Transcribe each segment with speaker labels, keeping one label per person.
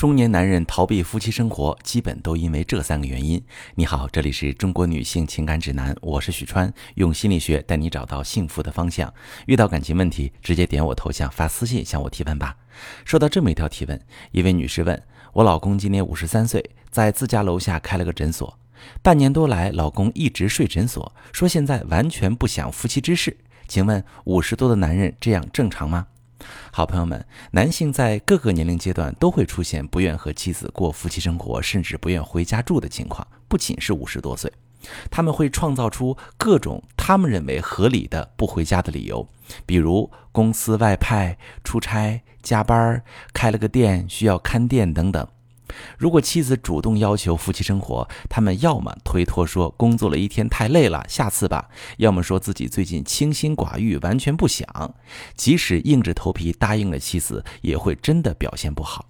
Speaker 1: 中年男人逃避夫妻生活，基本都因为这三个原因。你好，这里是中国女性情感指南，我是许川，用心理学带你找到幸福的方向。遇到感情问题，直接点我头像发私信向我提问吧。收到这么一条提问，一位女士问我：老公今年五十三岁，在自家楼下开了个诊所，半年多来，老公一直睡诊所，说现在完全不想夫妻之事。请问五十多的男人这样正常吗？好朋友们，男性在各个年龄阶段都会出现不愿和妻子过夫妻生活，甚至不愿回家住的情况。不仅是五十多岁，他们会创造出各种他们认为合理的不回家的理由，比如公司外派、出差、加班、开了个店需要看店等等。如果妻子主动要求夫妻生活，他们要么推脱说工作了一天太累了，下次吧；要么说自己最近清心寡欲，完全不想。即使硬着头皮答应了妻子，也会真的表现不好。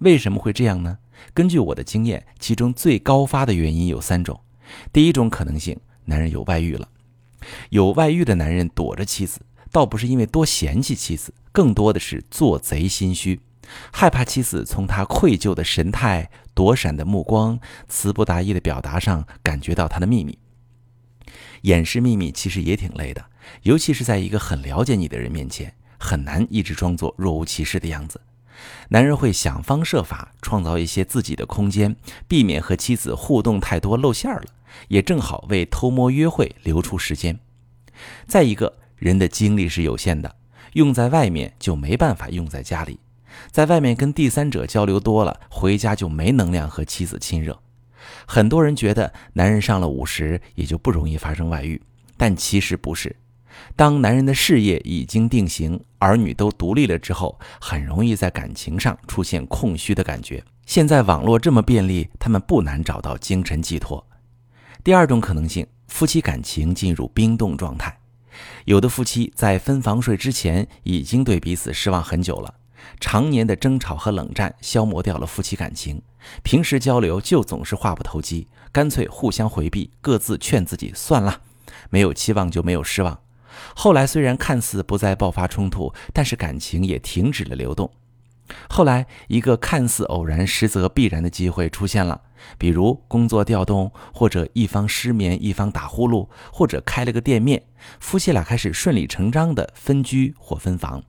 Speaker 1: 为什么会这样呢？根据我的经验，其中最高发的原因有三种。第一种可能性，男人有外遇了。有外遇的男人躲着妻子，倒不是因为多嫌弃妻子，更多的是做贼心虚。害怕妻子从他愧疚的神态、躲闪的目光、词不达意的表达上感觉到他的秘密。掩饰秘密其实也挺累的，尤其是在一个很了解你的人面前，很难一直装作若无其事的样子。男人会想方设法创造一些自己的空间，避免和妻子互动太多露馅了，也正好为偷摸约会留出时间。再一个人的精力是有限的，用在外面就没办法用在家里。在外面跟第三者交流多了，回家就没能量和妻子亲热。很多人觉得男人上了五十也就不容易发生外遇，但其实不是。当男人的事业已经定型，儿女都独立了之后，很容易在感情上出现空虚的感觉。现在网络这么便利，他们不难找到精神寄托。第二种可能性，夫妻感情进入冰冻状态。有的夫妻在分房睡之前已经对彼此失望很久了。常年的争吵和冷战消磨掉了夫妻感情，平时交流就总是话不投机，干脆互相回避，各自劝自己算了，没有期望就没有失望。后来虽然看似不再爆发冲突，但是感情也停止了流动。后来一个看似偶然实则必然的机会出现了，比如工作调动，或者一方失眠，一方打呼噜，或者开了个店面，夫妻俩开始顺理成章的分居或分房。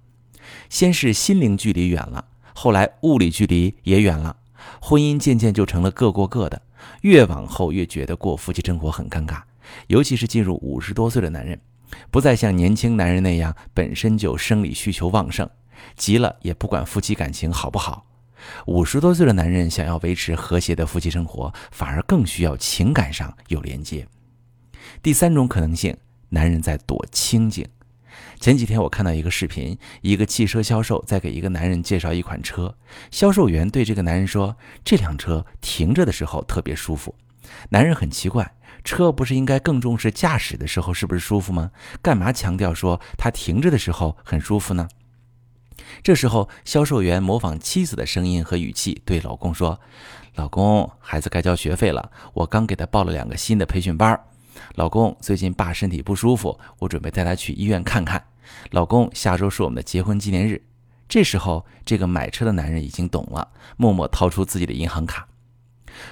Speaker 1: 先是心灵距离远了，后来物理距离也远了，婚姻渐渐就成了各过各的。越往后越觉得过夫妻生活很尴尬，尤其是进入五十多岁的男人，不再像年轻男人那样本身就生理需求旺盛，急了也不管夫妻感情好不好。五十多岁的男人想要维持和谐的夫妻生活，反而更需要情感上有连接。第三种可能性，男人在躲清静。前几天我看到一个视频，一个汽车销售在给一个男人介绍一款车。销售员对这个男人说：“这辆车停着的时候特别舒服。”男人很奇怪，车不是应该更重视驾驶的时候是不是舒服吗？干嘛强调说他停着的时候很舒服呢？这时候，销售员模仿妻子的声音和语气对老公说：“老公，孩子该交学费了，我刚给他报了两个新的培训班儿。”老公，最近爸身体不舒服，我准备带他去医院看看。老公，下周是我们的结婚纪念日。这时候，这个买车的男人已经懂了，默默掏出自己的银行卡。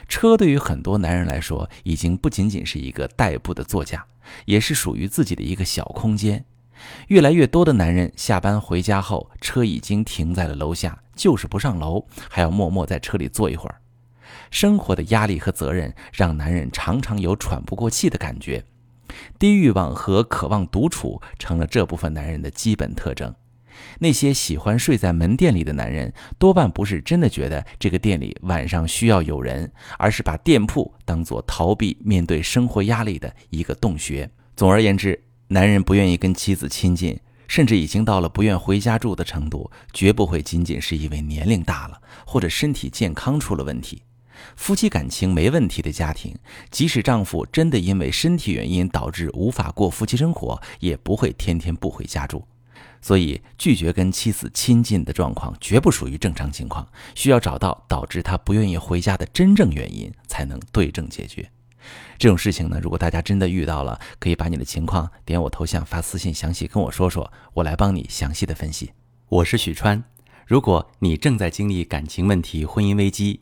Speaker 1: 车对于很多男人来说，已经不仅仅是一个代步的座驾，也是属于自己的一个小空间。越来越多的男人下班回家后，车已经停在了楼下，就是不上楼，还要默默在车里坐一会儿。生活的压力和责任让男人常常有喘不过气的感觉，低欲望和渴望独处成了这部分男人的基本特征。那些喜欢睡在门店里的男人，多半不是真的觉得这个店里晚上需要有人，而是把店铺当作逃避面对生活压力的一个洞穴。总而言之，男人不愿意跟妻子亲近，甚至已经到了不愿回家住的程度，绝不会仅仅是因为年龄大了或者身体健康出了问题。夫妻感情没问题的家庭，即使丈夫真的因为身体原因导致无法过夫妻生活，也不会天天不回家住。所以，拒绝跟妻子亲近的状况绝不属于正常情况，需要找到导致他不愿意回家的真正原因，才能对症解决。这种事情呢，如果大家真的遇到了，可以把你的情况点我头像发私信，详细跟我说说，我来帮你详细的分析。我是许川。如果你正在经历感情问题、婚姻危机，